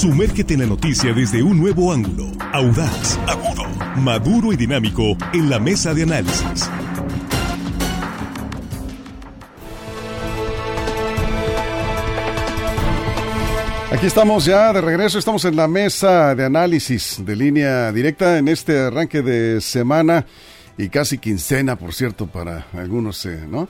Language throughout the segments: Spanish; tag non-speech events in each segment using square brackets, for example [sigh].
Sumérgete en la noticia desde un nuevo ángulo, audaz, agudo, maduro y dinámico en la mesa de análisis. Aquí estamos ya de regreso, estamos en la mesa de análisis de línea directa en este arranque de semana y casi quincena, por cierto, para algunos, eh, ¿no?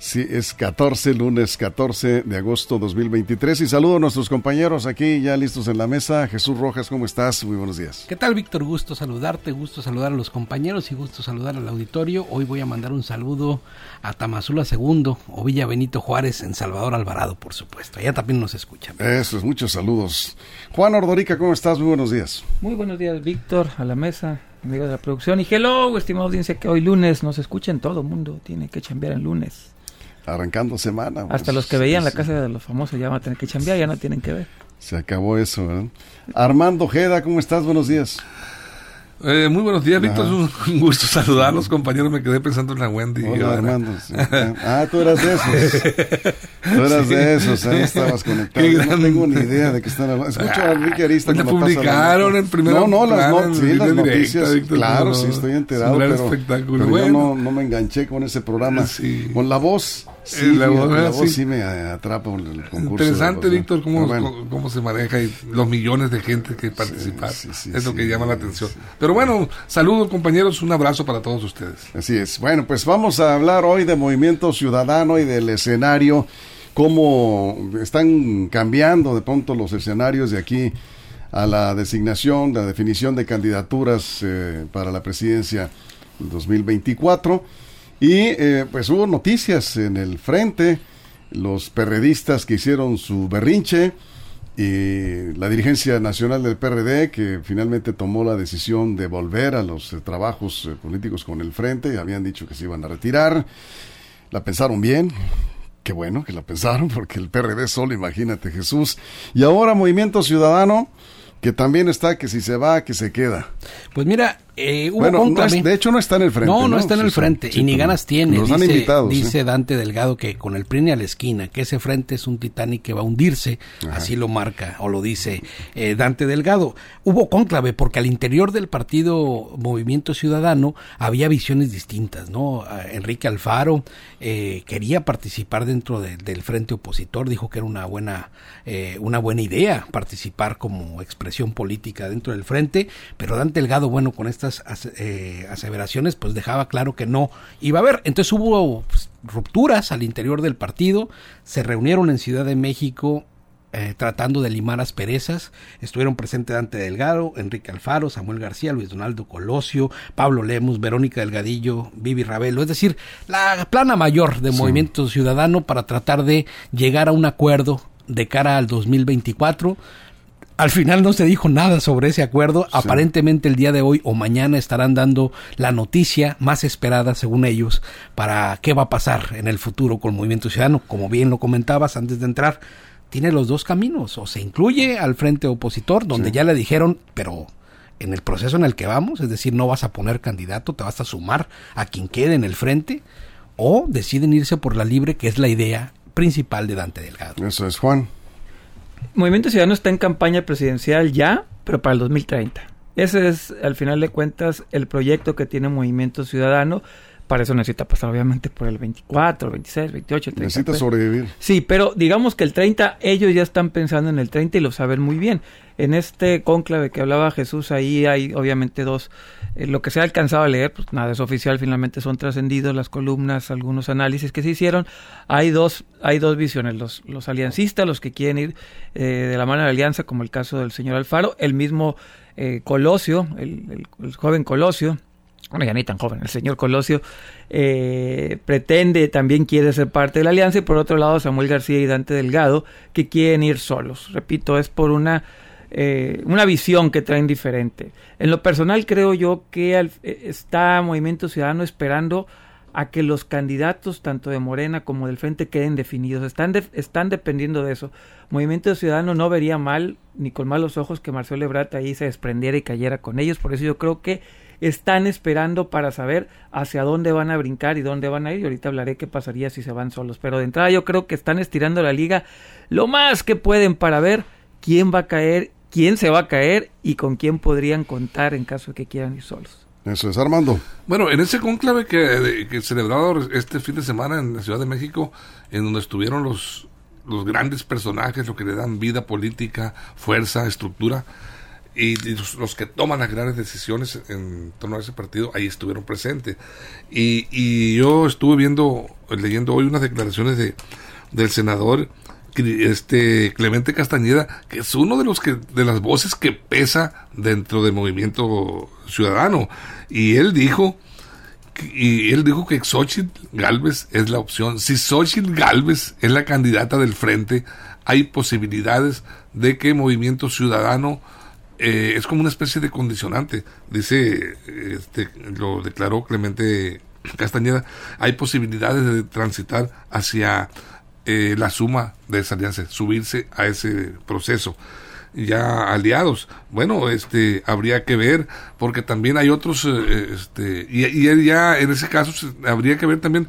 Sí, es 14, lunes 14 de agosto 2023. Y saludo a nuestros compañeros aquí ya listos en la mesa. Jesús Rojas, ¿cómo estás? Muy buenos días. ¿Qué tal, Víctor? Gusto saludarte, gusto saludar a los compañeros y gusto saludar al auditorio. Hoy voy a mandar un saludo a Tamazula II o Villa Benito Juárez en Salvador Alvarado, por supuesto. Allá también nos escuchan. Eso es, muchos saludos. Juan Ordorica, ¿cómo estás? Muy buenos días. Muy buenos días, Víctor, a la mesa, amigo de la producción. Y hello, estimada audiencia, que hoy lunes nos escuchen todo el mundo. Tiene que chambear el lunes. Arrancando semana. Hasta pues, los que veían sí, la sí. casa de los famosos ya van a tener que chambear, ya no tienen que ver. Se acabó eso, ¿verdad? Armando Ojeda, ¿cómo estás? Buenos días. Eh, muy buenos días, Víctor. Es un un [laughs] gusto saludarlos, compañeros. Me quedé pensando en la Wendy. Hola, Ahora- Armando. Sí. [laughs] Ah, tú eras de esos. Tú eras de esos, ahí estabas conectado. Qué Yo gran- No tengo ni idea de qué están hablando. Escucho a Enrique Arista la cuando pasa la publicaron en primera No, no, las, en sí, las directa, noticias. Víctor, claro, no, sí, no. estoy Es enterado. un gran pero espectáculo. pero yo no, no me enganché con ese programa. Sí. Con la voz. Sí, Eh, la voz, la ah, voz sí. sí me atrapa el concurso. Interesante. Víctor, cómo, bueno. cómo- se maneja y los millones de gente que sí, sí, es lo que llama la atención. Pero bueno, saludos, compañeros. Un abrazo para todos ustedes. Así es. Bueno, pues vamos a hablar hoy de Movimiento Ciudadano y del escenario, cómo están cambiando de pronto los escenarios de aquí a la designación, la definición de candidaturas eh, para la presidencia del 2024. Y eh, pues hubo noticias en el frente, los perredistas que hicieron su berrinche, y la dirigencia nacional del PRD que finalmente tomó la decisión de volver a los eh, trabajos eh, políticos con el frente, habían dicho que se iban a retirar, la pensaron bien, qué bueno que la pensaron [laughs] porque el PRD solo, imagínate Jesús, y ahora Movimiento Ciudadano que también está que si se va, que se queda. Pues mira, eh, hubo Bueno, no es- de hecho no está en el frente. No, no, ¿no? está en el sí, frente sí, y ni ganas tiene. Han dice, invitado. sí. dice Dante Delgado que con el PRI a la esquina, que ese frente es un Titanic que va a hundirse, Ajá. así lo marca o lo dice eh, Dante Delgado. Hubo cónclave porque al interior del partido Movimiento Ciudadano había visiones distintas, ¿no? Enrique Alfaro eh, quería participar dentro de- del frente opositor, dijo que era una buena, eh, una buena idea participar como expresión política dentro del frente, pero Dante Delgado, bueno, con estas eh, aseveraciones, pues dejaba claro que no iba a haber. Entonces hubo pues, rupturas al interior del partido, se reunieron en Ciudad de México eh, tratando de limar asperezas. Estuvieron presentes Dante Delgado, Enrique Alfaro, Samuel García, Luis Donaldo Colosio, Pablo Lemus, Verónica Delgadillo, Vivi Ravelo, es decir, la plana mayor de Movimiento Ciudadano para tratar de llegar a un acuerdo de cara al 2024. Al final no se dijo nada sobre ese acuerdo. Aparentemente el día de hoy o mañana estarán dando la noticia más esperada, según ellos, para qué va a pasar en el futuro con Movimiento Ciudadano. Como bien lo comentabas antes de entrar, tiene los dos caminos. O se incluye al frente opositor, donde ya le dijeron, pero en el proceso en el que vamos, es decir, no vas a poner candidato, te vas a sumar a quien quede en el frente, o deciden irse por la libre, que es la idea principal de Dante Delgado. Eso es Juan. Movimiento Ciudadano está en campaña presidencial ya, pero para el 2030. Ese es, al final de cuentas, el proyecto que tiene Movimiento Ciudadano. Para eso necesita pasar, obviamente, por el 24, 26, 28, 30. Necesita pues. sobrevivir. Sí, pero digamos que el 30, ellos ya están pensando en el 30 y lo saben muy bien. En este cónclave que hablaba Jesús, ahí hay obviamente dos, eh, lo que se ha alcanzado a leer, pues nada es oficial, finalmente son trascendidos las columnas, algunos análisis que se hicieron. Hay dos, hay dos visiones, los, los aliancistas, los que quieren ir eh, de la mano de la alianza, como el caso del señor Alfaro, el mismo eh, Colosio, el, el- el joven Colosio, bueno, ya ni tan joven, el señor Colosio eh, pretende, también quiere ser parte de la alianza, y por otro lado Samuel García y Dante Delgado, que quieren ir solos. Repito, es por una, eh, una visión que traen diferente. En lo personal creo yo que al- eh, está Movimiento Ciudadano esperando a que los candidatos tanto de Morena como del Frente queden definidos. Están, están dependiendo de eso. Movimiento Ciudadano no vería mal, ni con malos ojos, que Marcelo Ebrard ahí se desprendiera y cayera con ellos. Por eso yo creo que están esperando para saber hacia dónde van a brincar y dónde van a ir. Y ahorita hablaré qué pasaría si se van solos. Pero de entrada yo creo que están estirando la liga lo más que pueden para ver quién va a caer quién se va a caer y con quién podrían contar en caso de que quieran ir solos. Eso es, Armando. Bueno, en ese conclave que, que celebrado este fin de semana en la Ciudad de México, en donde estuvieron los, los grandes personajes, lo que le dan vida política, fuerza, estructura, y, los, que toman las grandes decisiones en torno a ese partido, ahí estuvieron presentes. Y, y yo estuve viendo, leyendo hoy unas declaraciones de, del senador este Clemente Castañeda, que es uno de los que de las voces que pesa dentro del movimiento ciudadano y él dijo y él dijo que Xochitl Galvez es la opción. Si Xochitl Galvez es la candidata del frente, hay posibilidades de que Movimiento Ciudadano eh, es como una especie de condicionante. Dice, este, lo declaró Clemente Castañeda, hay posibilidades de transitar hacia eh, la suma de esa alianza, subirse a ese proceso ya aliados. Bueno, este habría que ver porque también hay otros eh, este y, y, ya en ese caso habría que ver también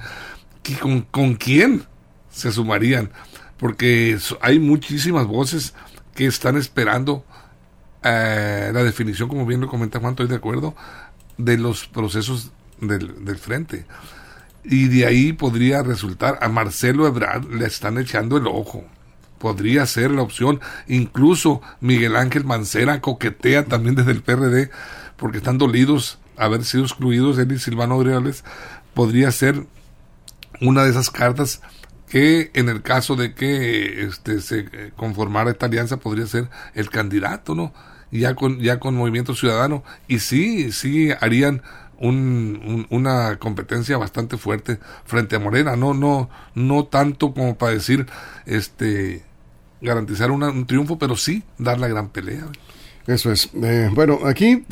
con, con quién se sumarían porque hay muchísimas voces que están esperando eh, la definición, como bien lo comenta Juan, estoy de acuerdo, de los procesos del, del frente y de ahí podría resultar a Marcelo Ebrard le están echando el ojo. Podría ser la opción. Incluso Miguel Ángel Mancera coquetea también desde el PRD porque están dolidos haber sido excluidos él y Silvano Aureoles. Podría ser una de esas cartas que en el caso de que este, se conformara esta alianza podría ser el candidato, ¿no? Ya con, ya con Movimiento Ciudadano. Y sí, sí harían un, una competencia bastante fuerte frente a Morena, no, no, no tanto como para decir, este, garantizar un triunfo, pero sí dar la gran pelea. Eso es. Eh, bueno, aquí,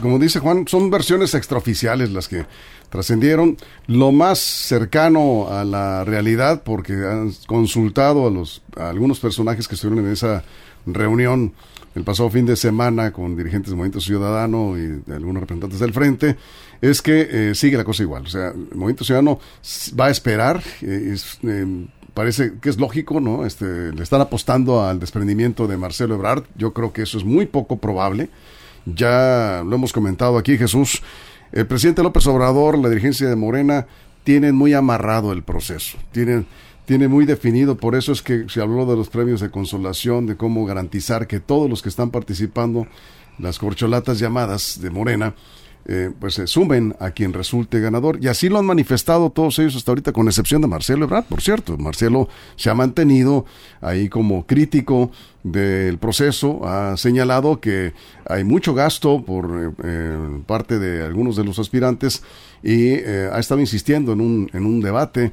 como dice Juan, son versiones extraoficiales las que trascendieron. Lo más cercano a la realidad, porque han consultado a, los, a algunos personajes que estuvieron en esa reunión el pasado fin de semana con dirigentes del Movimiento Ciudadano y de algunos representantes del Frente, es que eh, sigue la cosa igual. O sea, el Movimiento Ciudadano va a esperar, eh, eh, parece que es lógico, ¿no? Este, le están apostando al desprendimiento de Marcelo Ebrard. Yo creo que eso es muy poco probable. Ya lo hemos comentado aquí, Jesús. El presidente López Obrador, la dirigencia de Morena, tienen muy amarrado el proceso. Tienen tiene muy definido, por eso es que se habló de los premios de consolación, de cómo garantizar que todos los que están participando, las corcholatas llamadas de Morena, eh, pues se sumen a quien resulte ganador. Y así lo han manifestado todos ellos hasta ahorita, con excepción de Marcelo Ebrard, por cierto. Marcelo se ha mantenido ahí como crítico del proceso, ha señalado que hay mucho gasto por eh, eh, parte de algunos de los aspirantes y ha estado insistiendo en un, en un debate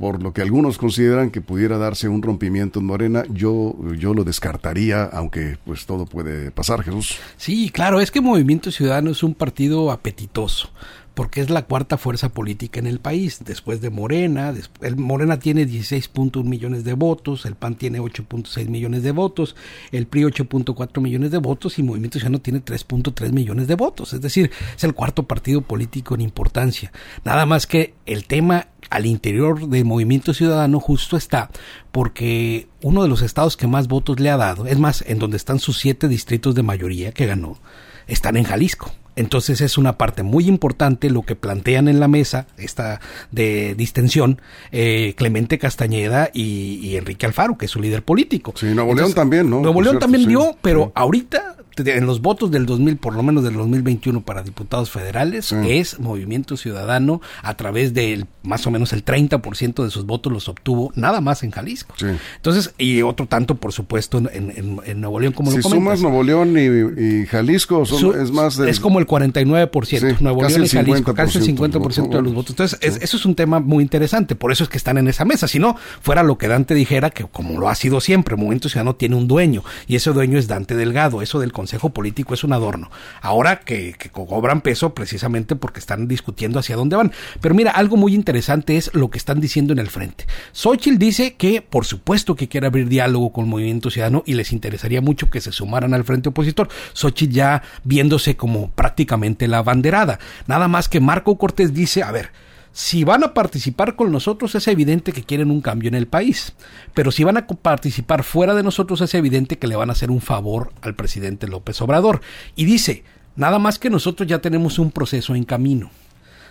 por lo que algunos consideran que pudiera darse un rompimiento en Morena, yo, yo lo descartaría, aunque pues todo puede pasar, Jesús. Sí, claro, es que Movimiento Ciudadano es un partido apetitoso porque es la cuarta fuerza política en el país, después de Morena. el Morena tiene 16.1 millones de votos, el PAN tiene 8.6 millones de votos, el PRI 8.4 millones de votos y Movimiento Ciudadano tiene 3.3 millones de votos. Es decir, es el cuarto partido político en importancia. Nada más que el tema al interior del Movimiento Ciudadano justo está porque uno de los estados que más votos le ha dado, es más, en donde están sus siete distritos de mayoría que ganó, están en Jalisco. Entonces es una parte muy importante lo que plantean en la mesa, esta de distensión, eh, Clemente Castañeda y, Enrique Alfaro, que es su líder político. Sí, Nuevo León también, ¿no? Nuevo León también dio, pero ahorita en los votos del 2000, por lo menos del 2021 para diputados federales, es Movimiento Ciudadano a través del más o menos el 30% de sus votos los obtuvo nada más en Jalisco. Entonces, y otro tanto, por supuesto, en, en, Nuevo León, como si lo comentas. sumas Nuevo León y, Jalisco, es más Es como el 49%. Nuevo León y Jalisco, casi el 50% de los votos. Entonces, eso es un tema muy interesante. Por eso es que están en esa mesa. Si no, fuera lo que Dante dijera, que como lo ha sido siempre, Movimiento Ciudadano tiene un dueño, y ese dueño es Dante Delgado. Eso del consejo político es un adorno. Ahora que, cobran peso precisamente porque están discutiendo hacia dónde van. Pero mira, algo muy interesante es lo que están diciendo en el frente. Xochitl dice que, por supuesto, que quiere abrir diálogo con el Movimiento Ciudadano y les interesaría mucho que se sumaran al frente opositor. Xochitl ya viéndose como prácticamente la banderada. Nada más que Marco Cortés dice, a ver, si van a participar con nosotros es evidente que quieren un cambio en el país, pero si van a participar fuera de nosotros es evidente que le van a hacer un favor al presidente López Obrador. Y dice, nada más que nosotros ya tenemos un proceso en camino.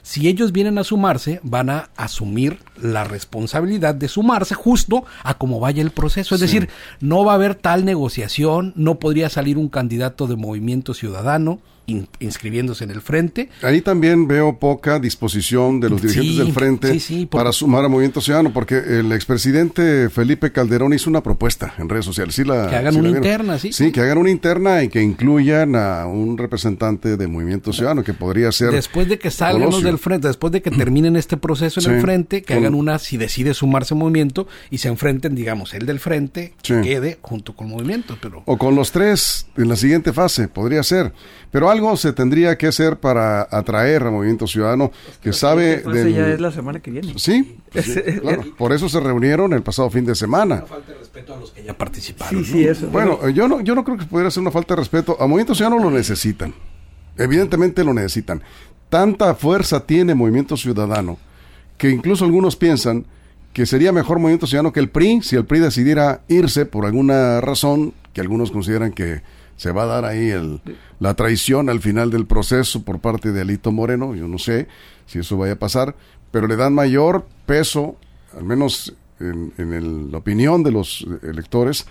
Si ellos vienen a sumarse, van a asumir la responsabilidad de sumarse justo a cómo vaya el proceso. Es decir, no va a haber tal negociación, no podría salir un candidato de movimiento ciudadano, inscribiéndose en el frente. Ahí también veo poca disposición de los dirigentes del frente para sumar a Movimiento Ciudadano, porque el expresidente Felipe Calderón hizo una propuesta en redes sociales. Sí la, que hagan una interna, sí. Sí, que hagan una interna y que incluyan a un representante de Movimiento Ciudadano, que podría ser... Después de que salgan los del frente, después de que terminen este proceso en el frente, que hagan una, si decide sumarse a Movimiento, y se enfrenten, digamos, el del frente, que quede junto con Movimiento. Pero... O con los tres en la siguiente fase, podría ser. Pero algo se tendría que hacer para atraer a Movimiento Ciudadano que sabe... Del... ya es la semana que viene. Sí, [laughs] claro. Por eso se reunieron el pasado fin de semana. falta de respeto a los que ya participaron. Sí, sí, eso. Bueno, yo no, yo no creo que pudiera ser una falta de respeto. A Movimiento Ciudadano lo necesitan. Evidentemente lo necesitan. Tanta fuerza tiene Movimiento Ciudadano que incluso algunos piensan que sería mejor Movimiento Ciudadano que el PRI si el PRI decidiera irse por alguna razón que algunos consideran que se va a dar ahí el, la traición al final del proceso por parte de Alito Moreno, yo no sé si eso vaya a pasar, pero le dan mayor peso, al menos en, en la opinión de los electores,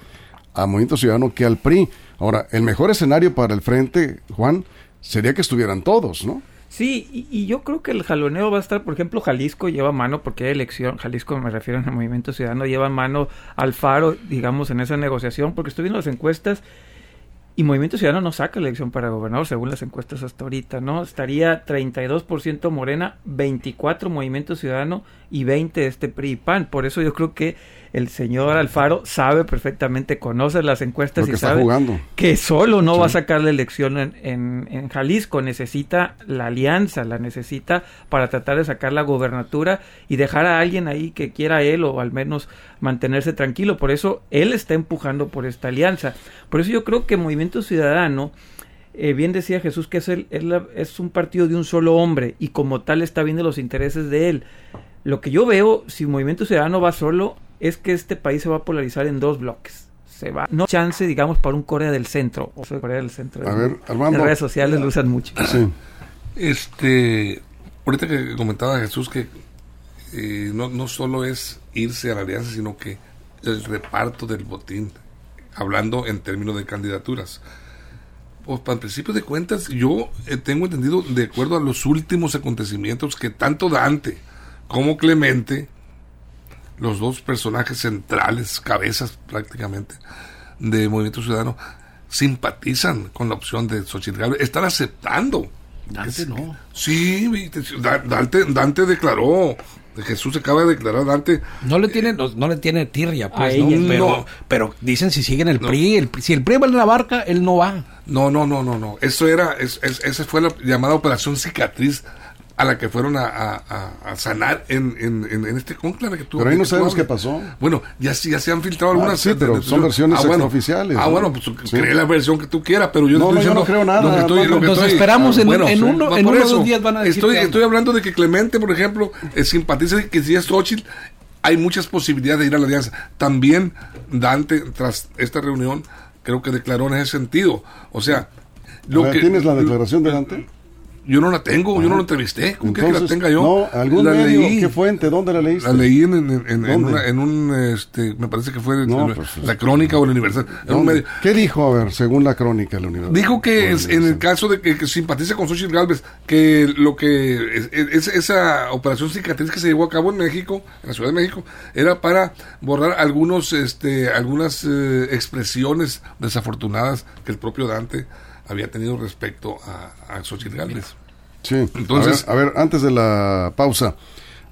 a Movimiento Ciudadano que al PRI. Ahora, el mejor escenario para el frente, Juan, sería que estuvieran todos, ¿no? Sí, y, yo creo que el jaloneo va a estar, por ejemplo, Jalisco lleva mano, porque hay elección, Jalisco me refiero al Movimiento Ciudadano, lleva mano al faro, digamos, en esa negociación, porque estoy las encuestas y Movimiento Ciudadano no saca elección para gobernador, según las encuestas hasta ahorita, ¿no? Estaría 32% Morena, 24 Movimiento Ciudadano y 20 este PRI y PAN. Por eso yo creo que el señor Alfaro sabe perfectamente, conoce las encuestas y sabe que solo no va a sacar la elección en, en, Jalisco, necesita la alianza, la necesita para tratar de sacar la gobernatura y dejar a alguien ahí que quiera él o al menos mantenerse tranquilo. Por eso él está empujando por esta alianza. Por eso yo creo que Movimiento Ciudadano... Eh, bien decía Jesús que es, el, es, un partido de un solo hombre y como tal está viendo los intereses de él. Lo que yo veo, si Movimiento Ciudadano va solo, es que este país se va a polarizar en dos bloques. Se va, no chance, digamos, para un Corea del Centro. O sea, Corea del Centro. A ver, Armando. En redes sociales lo usan mucho. Sí. Este, ahorita que comentaba Jesús que eh, no, no solo es irse a la alianza, sino que el reparto del botín, hablando en términos de candidaturas. Pues para el principio de cuentas, yo eh, tengo entendido, de acuerdo a los últimos acontecimientos, que tanto Dante como Clemente los dos personajes centrales, cabezas prácticamente, de Movimiento Ciudadano, simpatizan con la opción de Xochitl Galvez, están aceptando. Dante no. Sí, Dante, Dante declaró, Jesús acaba de declarar Dante. No le tiene, no, le tiene tirria, pues, pero, pero, dicen si siguen el PRI, el, si el PRI va en la barca, él no va. No, no, no, no, no. Eso era, es, esa fue la llamada operación cicatriz a la que fueron a, sanar en, en, en, este conclave que tuvo. Pero ahí no sabemos qué pasó. Bueno, ya, ya se han filtrado algunas. Ah, sí, pero son versiones ah, oficiales. Ah, bueno, pues cree la versión que tú quieras, pero yo no, no, yo no creo nada. Lo que estoy, Nos esperamos en, en, uno, en uno dos días van a decir. Estoy, estoy hablando de que Clemente, por ejemplo, eh, simpatiza que si es Xochitl, hay muchas posibilidades de ir a la alianza. También Dante, tras esta reunión, creo que declaró en ese sentido. O sea, lo que, ¿Tienes la declaración de Dante? Yo no la tengo, yo no la entrevisté. ¿Cómo que la tenga yo? No, ¿algún la medio? Leí, ¿Qué fuente? ¿Dónde la leíste? La leí en, en, en, una, en un, este, me parece que fue no, pues, la crónica o el universal. ¿Qué dijo, a ver, según la crónica el universal? Dijo que es, en el caso de que, que simpatiza con Xochitl Galvez, que lo que, es, esa operación cicatriz que se llevó a cabo en México, en la Ciudad de México, era para borrar algunos, este, algunas eh, expresiones desafortunadas que el propio Dante había tenido respecto a, a Xochitl Gálvez. Sí, entonces... A ver, antes de la pausa,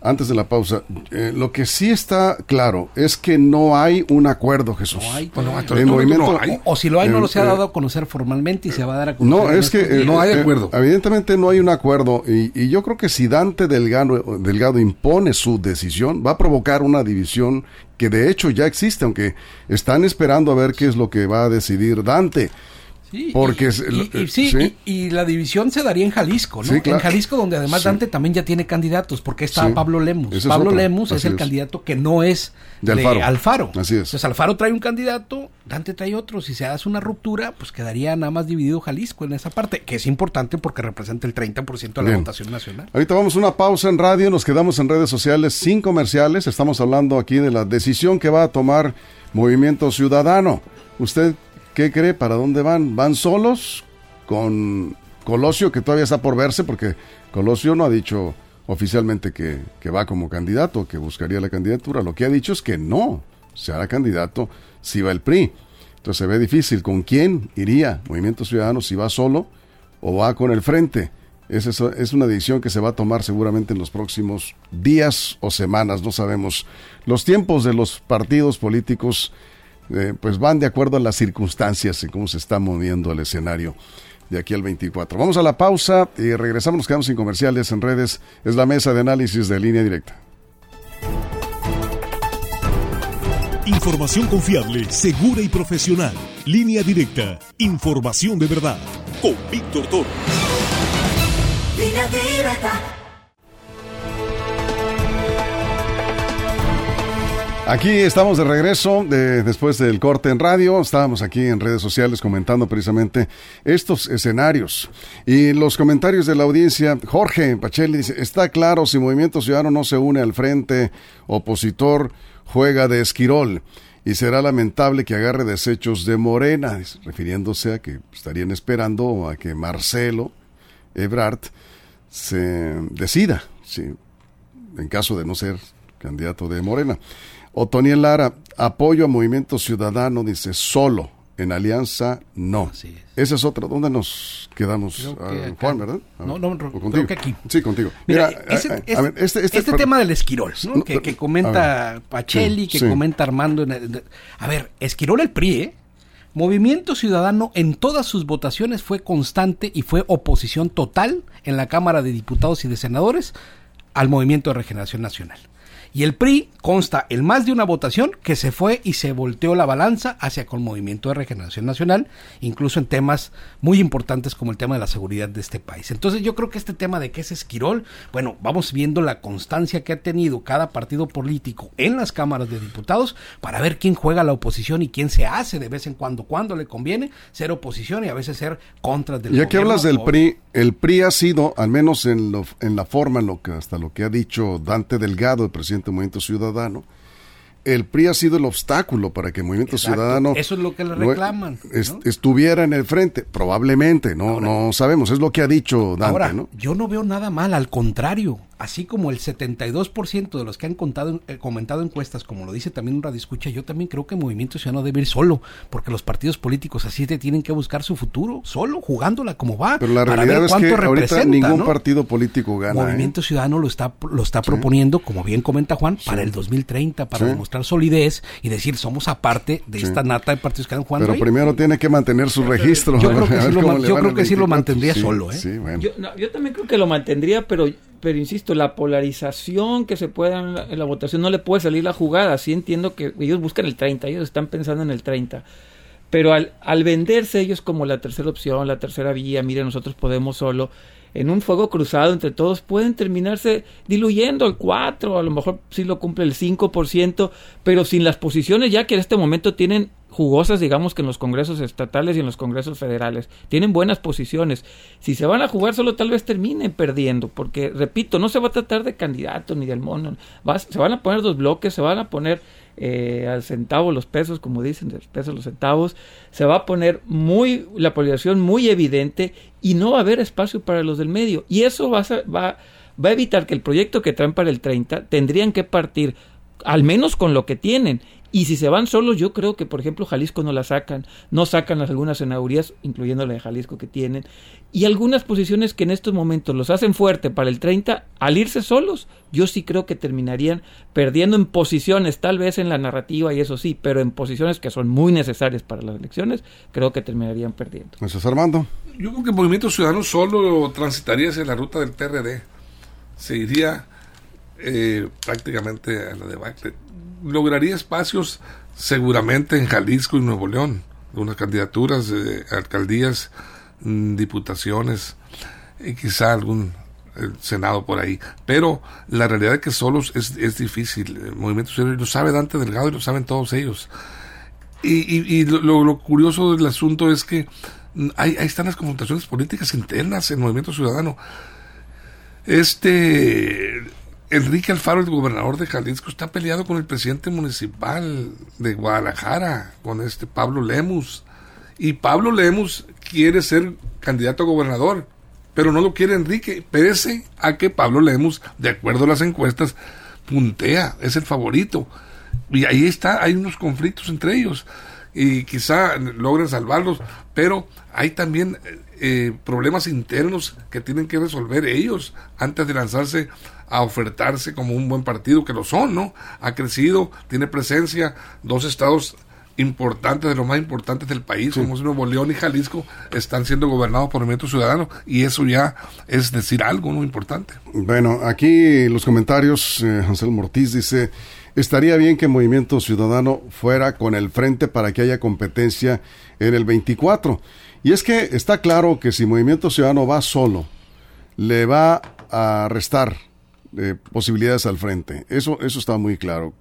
antes de la pausa, eh, lo que sí está claro es que no hay un acuerdo, Jesús. No hay, movimiento, O, si lo hay, no lo se ha eh, dado a conocer formalmente y se va a dar a conocer. No, es que eh, no hay acuerdo. evidentemente no hay un acuerdo y, y, yo creo que si Dante Delgado, Delgado impone su decisión, va a provocar una división que de hecho ya existe, aunque están esperando a ver qué es lo que va a decidir Dante. Porque y, sí, Y, la división se daría en Jalisco, ¿no? En Jalisco, donde además Dante también ya tiene candidatos, porque está Pablo Lemus. Pablo Lemus es el candidato que no es de, Alfaro. Así es. Entonces Alfaro trae un candidato, Dante trae otro. Si se hace una ruptura, pues quedaría nada más dividido Jalisco en esa parte, que es importante porque representa el 30% de la votación nacional. Ahorita vamos a una pausa en radio, nos quedamos en redes sociales sin comerciales. Estamos hablando aquí de la decisión que va a tomar Movimiento Ciudadano. ¿Usted qué cree? ¿Para dónde van? ¿Van solos? Con Colosio, que todavía está por verse, porque Colosio no ha dicho oficialmente que, que va como candidato, que buscaría la candidatura. Lo que ha dicho es que no se hará candidato si va el PRI. Entonces se ve difícil. ¿Con quién iría Movimiento Ciudadano? Si va solo o va con el frente. Esa es, una decisión que se va a tomar seguramente en los próximos días o semanas, no sabemos. Los tiempos de los partidos políticos eh, pues van de acuerdo a las circunstancias y cómo se está moviendo el escenario de aquí al 24. Vamos a la pausa y regresamos, nos quedamos sin comerciales en redes. Es la mesa de análisis de línea directa. Información confiable, segura y profesional. Línea directa. Información de verdad. Con Víctor Toro. Línea directa. Aquí estamos de regreso después del corte en radio. Estábamos aquí en redes sociales comentando precisamente estos escenarios. Y los comentarios de la audiencia, Jorge Pacheli dice, está claro si Movimiento Ciudadano no se une al frente opositor, juega de esquirol. Y será lamentable que agarre desechos de Morena, refiriéndose a que estarían esperando a que Marcelo Ebrard se decida, en caso de no ser candidato de Morena. Otoniel Lara, apoyo a Movimiento Ciudadano, dice solo, en alianza no. Esa es otra. ¿Dónde nos quedamos? Ah, Juan, ¿verdad? no, no, creo que aquí. Sí, contigo. Mira, este, este, este tema del Esquirol, ¿no? que, comenta Pacheli, que comenta Armando. a ver, Esquirol el PRI, ¿eh? Movimiento Ciudadano en todas sus votaciones fue constante y fue oposición total en la Cámara de Diputados y de Senadores al Movimiento de Regeneración Nacional. Y el PRI consta en más de una votación que se fue y se volteó la balanza hacia con el Movimiento de Regeneración Nacional, incluso en temas muy importantes como el tema de la seguridad de este país. Entonces yo creo que este tema de qué es Esquirol, bueno, vamos viendo la constancia que ha tenido cada partido político en las cámaras de diputados para ver quién juega la oposición y quién se hace de vez en cuando, cuando le conviene ser oposición y a veces ser contra del Ya que hablas del PRI, el PRI ha sido, al menos en, lo, en la forma, en lo que, hasta lo que ha dicho Dante Delgado, el presidente Movimiento Ciudadano, el PRI ha sido el obstáculo para que el Movimiento Ciudadano eso es lo que le reclaman estuviera en el frente. Probablemente no no sabemos es lo que ha dicho Dante ahora, yo no veo nada mal al contrario así como el 72% de los que han contado, eh, comentado encuestas, como lo dice también un radio escucha, yo también creo que el Movimiento Ciudadano debe ir solo, porque los partidos políticos así te tienen que buscar su futuro, solo, jugándola como va. Pero la realidad es que ahorita ningún partido político gana. Movimiento ¿eh? Ciudadano lo está, lo está proponiendo, como bien comenta Juan, para el 2030, para demostrar solidez y decir, somos aparte de esta nata de partidos que han jugando Pero primero tiene que mantener su registro. Yo creo que, sí lo, mantendría solo. ¿eh? yo, yo también creo que lo mantendría, pero pero insisto, la polarización que se pueda en la, votación no le puede salir la jugada. Sí entiendo que ellos buscan el 30, ellos están pensando en el 30. Pero al, al venderse ellos como la tercera opción, la tercera vía, mire, nosotros podemos solo, en un fuego cruzado entre todos, pueden terminarse diluyendo el 4, a lo mejor sí lo cumple el 5%, pero sin las posiciones ya que en este momento tienen jugosas, digamos que en los congresos estatales y en los congresos federales. Tienen buenas posiciones. Si se van a jugar solo tal vez terminen perdiendo, porque repito, no se va a tratar de candidato ni del mono. se van a poner dos bloques, se van a poner eh, al centavo los pesos, como dicen, los pesos los centavos. Se va a poner muy la polarización muy evidente y no va a haber espacio para los del medio. Y eso va a, va, va a evitar que el proyecto que traen para el 30 tendrían que partir al menos con lo que tienen y si se van solos, yo creo que, por ejemplo, Jalisco no la sacan, no sacan las algunas senadurías, incluyendo la de Jalisco que tienen, y algunas posiciones que en estos momentos los hacen fuerte para el 30, al irse solos, yo sí creo que terminarían perdiendo en posiciones, tal vez en la narrativa y eso sí, pero en posiciones que son muy necesarias para las elecciones, creo que terminarían perdiendo. Eso es Armando. Yo creo que el Movimiento Ciudadano solo transitaría hacia la ruta del PRD. Se iría eh, prácticamente a la debacle lograría espacios seguramente en Jalisco y Nuevo León, algunas candidaturas, alcaldías, mm, diputaciones, y quizá algún Senado por ahí. Pero la realidad es que solos es, es difícil. El movimiento ciudadano lo sabe Dante Delgado y lo saben todos ellos. Y, lo, curioso del asunto es que ahí, están las confrontaciones políticas internas en el movimiento ciudadano. Este Enrique Alfaro, el gobernador de Jalisco, está peleado con el presidente municipal de Guadalajara, con este Pablo Lemus. Y Pablo Lemus quiere ser candidato a gobernador pero no lo quiere Enrique, pese a que Pablo Lemus, de acuerdo a las encuestas, puntea, es el favorito. Y ahí está, hay unos conflictos entre ellos y quizá logren salvarlos, pero hay también eh, problemas internos que tienen que resolver ellos antes de lanzarse a ofertarse como un buen partido, que lo son, ¿no? Ha crecido, tiene presencia, dos estados importantes, de los más importantes del país, como Nuevo León y Jalisco, están siendo gobernados por el Movimiento Ciudadano y eso ya es decir algo muy importante. Bueno, aquí los comentarios, eh, Ansel Mortiz dice, estaría bien que Movimiento Ciudadano fuera con el frente para que haya competencia en el 24. Y es que está claro que si Movimiento Ciudadano va solo, le va a restar eh, posibilidades al frente. Eso, eso está muy claro.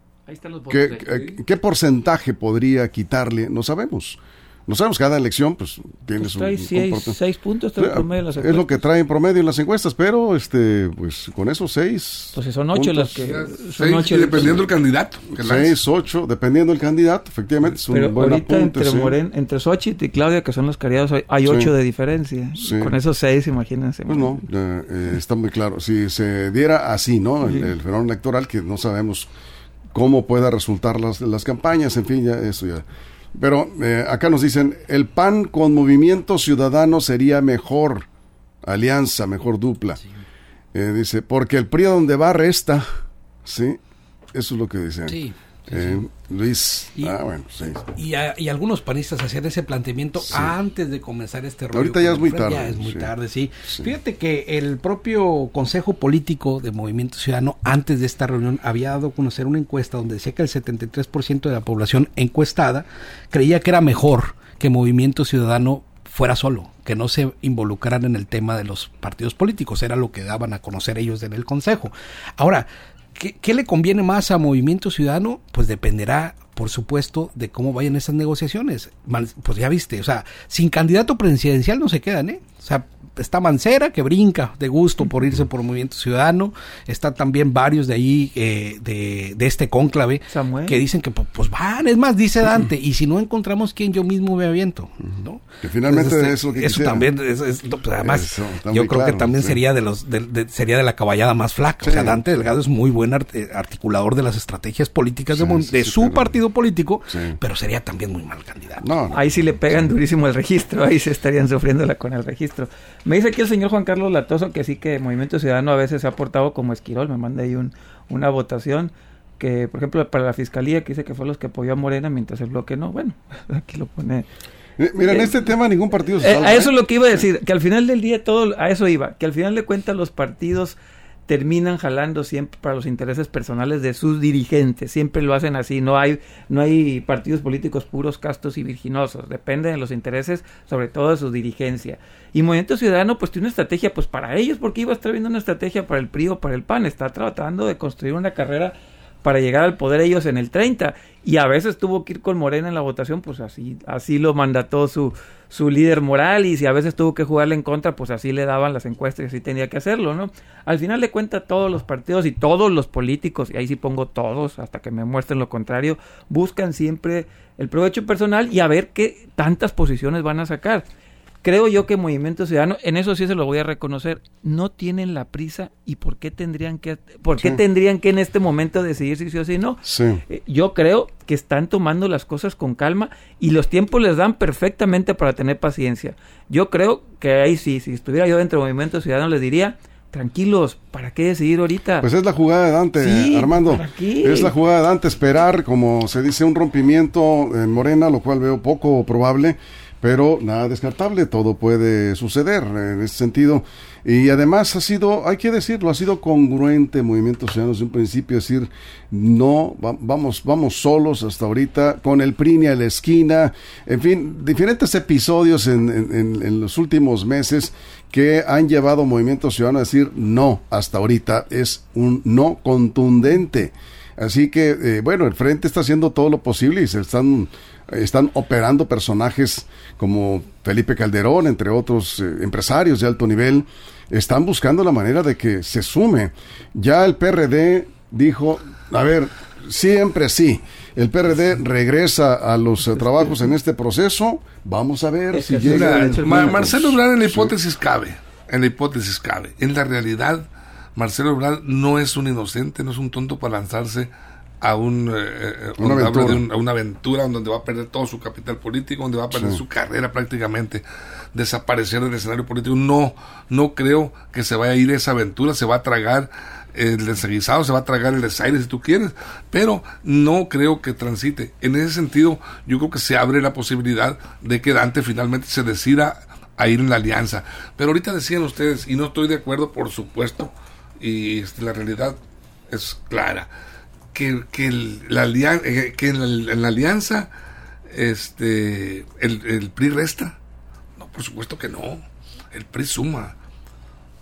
¿Qué, porcentaje podría quitarle? No sabemos. No sabemos, cada elección pues tiene pues su, seis, puntos promedio Es lo que trae en promedio en las encuestas, pero este pues con esos seis Pues son ocho las que... dependiendo del candidato. seis, ocho, dependiendo del candidato, efectivamente. Es pero ahorita entre, Moren, entre Xochitl y Claudia, que son los cariados, hay ocho de diferencia. Con esos seis, imagínense. Pues no, eh, está muy claro. Si se diera así, ¿no? El, el fenómeno electoral, que no sabemos cómo pueda resultar las, las campañas, en fin, ya eso ya. Pero eh, acá nos dicen, el PAN con Movimiento Ciudadano sería mejor alianza, mejor dupla. Eh, dice, porque el PRI donde va resta, ¿sí? Eso es lo que dicen. Sí. Eh, Luis, y, ah, bueno, y, y, algunos panistas hacían ese planteamiento antes de comenzar este rollo. Ahorita ya es muy tarde. Ya es muy tarde, sí. Fíjate que el propio Consejo Político de Movimiento Ciudadano, antes de esta reunión, había dado a conocer una encuesta donde decía que el 73% de la población encuestada creía que era mejor que Movimiento Ciudadano fuera solo, que no se involucraran en el tema de los partidos políticos, era lo que daban a conocer ellos en el Consejo. Ahora, ¿Qué, le conviene más a Movimiento Ciudadano? Pues dependerá, por supuesto, de cómo vayan esas negociaciones. Pues ya viste, o sea, sin candidato presidencial no se quedan, ¿eh? O sea, está Mancera, que brinca de gusto por irse por Movimiento Ciudadano. Está también varios de ahí, eh, de, de, este cónclave, que dicen que pues van. Es más, dice Dante, y si no encontramos quién, yo mismo me aviento. ¿no? Que finalmente eso que Eso también, es, pues, además, yo creo que también sería de los de, sería de la caballada más flaca. O sea, Dante Delgado es muy buen articulador de las estrategias políticas de, su partido político, pero sería también muy mal candidato. Ahí sí le pegan durísimo el registro, ahí se estarían sufriéndola con el registro. Me dice aquí el señor Juan Carlos Latoso que sí que Movimiento Ciudadano a veces se ha portado como esquirol. Me manda ahí un, una votación que, por ejemplo, para la fiscalía, que dice que fue los que apoyó a Morena mientras el bloque no. Bueno, [laughs] aquí lo pone. Eh, mira, en eh, este tema ningún partido se eh, A eso es lo que iba a decir, que al final del día todo, a eso iba, que al final de cuentas los partidos terminan jalando siempre para los intereses personales de sus dirigentes, siempre lo hacen así, no hay no hay partidos políticos puros, castos y virginosos, depende de los intereses, sobre todo de su dirigencia. Y Movimiento Ciudadano pues tiene una estrategia pues para ellos, porque iba a estar viendo una estrategia para el PRI o para el PAN, está tratando de construir una carrera para llegar al poder ellos en el 30 y a veces tuvo que ir con Morena en la votación, pues así así lo mandató su su líder moral y si a veces tuvo que jugarle en contra, pues así le daban las encuestas y así tenía que hacerlo, ¿no? Al final de cuentas todos los partidos y todos los políticos, y ahí sí pongo todos hasta que me muestren lo contrario, buscan siempre el provecho personal y a ver qué tantas posiciones van a sacar creo yo que Movimiento Ciudadano, en eso sí se lo voy a reconocer, no tienen la prisa y por qué tendrían que, por qué tendrían que en este momento decidir si sí o si no. Eh, yo creo que están tomando las cosas con calma y los tiempos les dan perfectamente para tener paciencia. Yo creo que ahí sí, si estuviera yo dentro de Movimiento Ciudadano les diría, tranquilos, ¿para qué decidir ahorita? Pues es la jugada de Dante, Armando. Es la jugada de Dante, esperar, como se dice, un rompimiento en Morena, lo cual veo poco probable pero nada descartable, todo puede suceder en ese sentido. Y además ha sido, hay que decirlo, ha sido congruente Movimiento Ciudadano desde un principio, decir, no, vamos, vamos solos hasta ahorita, con el PRINI a la esquina, en fin, diferentes episodios en, en, los últimos meses que han llevado Movimiento Ciudadano a decir, no, hasta ahorita es un no contundente. Así que, eh, bueno, el Frente está haciendo todo lo posible y se están están operando personajes como Felipe Calderón, entre otros eh, empresarios de alto nivel, están buscando la manera de que se sume. Ya el PRD dijo, a ver, siempre sí, el PRD regresa a los eh, trabajos en este proceso, vamos a ver si llega... Marcelo Ebrard en la hipótesis cabe, en la hipótesis cabe. En la realidad, Marcelo Ebrard no es un inocente, no es un tonto para lanzarse a, un, eh, eh, una, aventura. una aventura donde va a perder todo su capital político, donde va a perder su carrera prácticamente, desaparecer del escenario político. No, no creo que se vaya a ir esa aventura, se va a tragar el desaguisado, se va a tragar el desaire si tú quieres, pero no creo que transite. En ese sentido, yo creo que se abre la posibilidad de que Dante finalmente se decida a ir en la alianza. Pero ahorita decían ustedes, y no estoy de acuerdo, por supuesto, y este, la realidad es clara que, que, la, eh, que en, la, alianza este el, PRI resta. No, por supuesto que no. El PRI suma.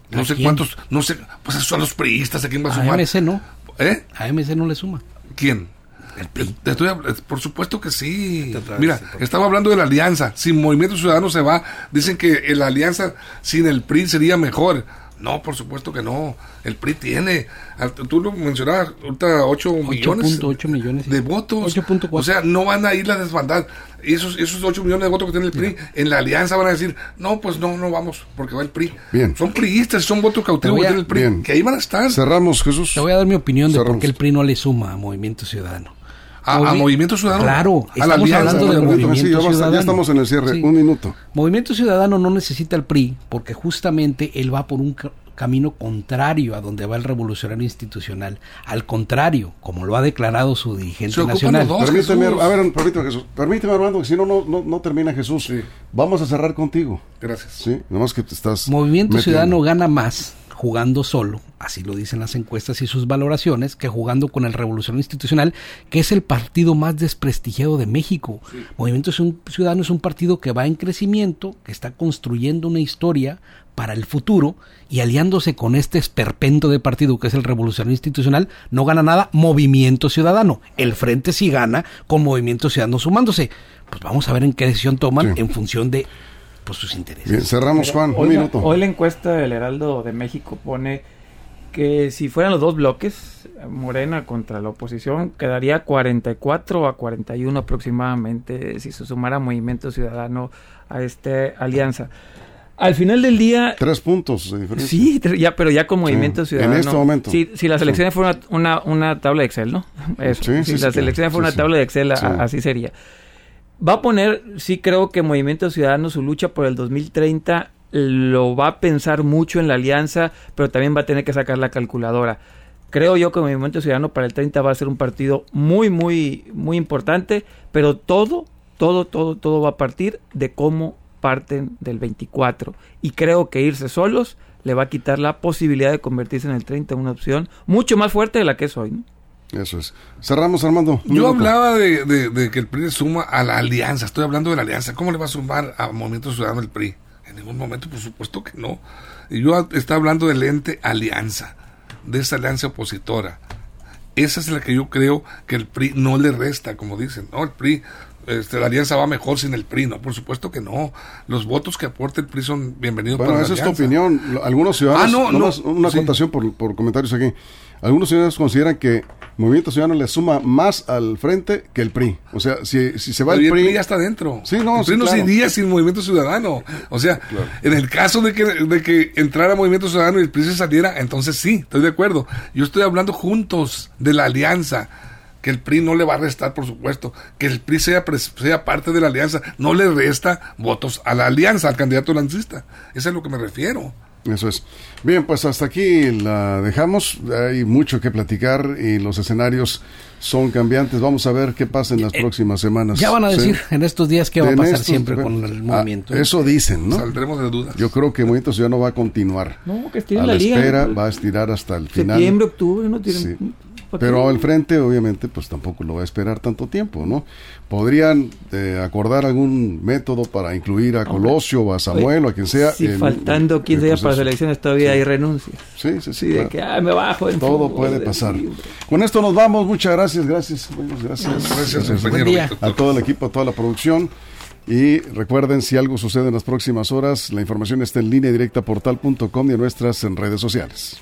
No sé cuántos, no sé, pues son los priistas, ¿a quién va a sumar? A MC no. ¿Eh? A MC no le suma. ¿Quién? El PRI. por supuesto que sí. Mira, estaba hablando de la alianza. Si Movimiento Ciudadano se va, dicen que la alianza sin el PRI sería mejor. No, por supuesto que no. El PRI tiene, tú lo mencionabas, ahorita 8 millones, millones de votos. O sea, no van a ir a desbandar. Esos, esos 8 millones de votos que tiene el PRI, en la alianza van a decir, no, pues no, no vamos, porque va el PRI. Bien. Son priistas, son votos cautivos que tiene el PRI, que ahí van a estar. Cerramos, Jesús. Te voy a dar mi opinión de por qué el PRI no le suma a Movimiento Ciudadano. A, Movimiento Ciudadano. Claro, estamos hablando de Movimiento Ciudadano. Ya estamos en el cierre, un minuto. Movimiento Ciudadano no necesita el PRI porque justamente él va por un camino contrario a donde va el revolucionario institucional. Al contrario, como lo ha declarado su dirigente nacional. permíteme, a ver, permíteme, Jesús. Permíteme, Armando, que si no, no, no, termina Jesús. Vamos a cerrar contigo. Gracias. Sí, nomás que te estás. Movimiento Ciudadano gana más jugando solo, así lo dicen las encuestas y sus valoraciones, que jugando con el Revolución Institucional, que es el partido más desprestigiado de México. Movimiento Ciudadano es un partido que va en crecimiento, que está construyendo una historia para el futuro y aliándose con este esperpento de partido que es el Revolución Institucional, no gana nada Movimiento Ciudadano. El Frente sí gana con Movimiento Ciudadano sumándose. Pues vamos a ver en qué decisión toman en función de pues, sus intereses. Bien, cerramos, Juan, un minuto. Hoy la encuesta del Heraldo de México pone que si fueran los dos bloques, Morena contra la oposición, quedaría 44 a 41 aproximadamente si se sumara Movimiento Ciudadano a esta alianza. Al final del día... Tres puntos de diferencia. Sí, ya, pero ya con Movimiento Ciudadano. En este momento. Si, si las elecciones fueran una, una, tabla de Excel, ¿no? [laughs] Eso. si las elecciones fueran una tabla de Excel, así sería va a poner, sí creo que Movimiento Ciudadano su lucha por el 2030 lo va a pensar mucho en la alianza, pero también va a tener que sacar la calculadora. Creo yo que Movimiento Ciudadano para el 30 va a ser un partido muy, muy, muy importante, pero todo, todo, todo, todo va a partir de cómo parten del 24. Y creo que irse solos le va a quitar la posibilidad de convertirse en el 30 una opción mucho más fuerte de la que es hoy. ¿no? Eso es. Cerramos, Armando. Yo hablaba de, que el PRI suma a la alianza. Estoy hablando de la alianza. ¿Cómo le va a sumar a Movimiento Ciudadano el PRI? En ningún momento, por supuesto que no. Y yo estaba hablando del ente alianza, de esa alianza opositora. Esa es la que yo creo que el PRI no le resta, como dicen. No, el PRI este, la alianza va mejor sin el PRI, no, por supuesto que no. Los votos que aporta el PRI son bienvenidos bueno, esa es tu opinión. Algunos ciudadanos, ah, no, no, una acotación por, por, comentarios aquí. Algunos ciudadanos consideran que Movimiento Ciudadano le suma más al frente que el PRI. O sea, si, si se va el, PRI, ya está dentro. Sí, no, el PRI no se iría sin Movimiento Ciudadano. O sea, en el caso de que, de que entrara Movimiento Ciudadano y el PRI se saliera, entonces sí, estoy de acuerdo. Yo estoy hablando juntos de la alianza que el PRI no le va a restar, por supuesto, que el PRI sea, sea parte de la alianza, no le resta votos a la alianza, al candidato lancista. Eso es a lo que me refiero. Eso es. Bien, pues hasta aquí la dejamos. Hay mucho que platicar y los escenarios son cambiantes. Vamos a ver qué pasa en las eh, próximas semanas. Ya van a decir [laughs] en estos días qué va a pasar siempre con el ah, movimiento. eso dicen, ¿no? Saldremos de dudas. Yo creo que el movimiento ya no va a continuar. No, que estire a la, liga. espera, va a estirar hasta el final. Septiembre, octubre, no tienen... Pero al frente, obviamente, pues tampoco lo va a esperar tanto tiempo, ¿no? Podrían eh, acordar algún método para incluir a Colosio o a Samuel o a quien sea. Si faltando 15 días para las elecciones todavía hay renuncias. Sí, sí, sí. de que ah, me bajo. Todo puede pasar. Con esto nos vamos. Muchas gracias, gracias. Gracias, gracias, gracias a todo el equipo, a toda la producción. Y recuerden, si algo sucede en las próximas horas, la información está en línea directa portal.com y en nuestras redes sociales.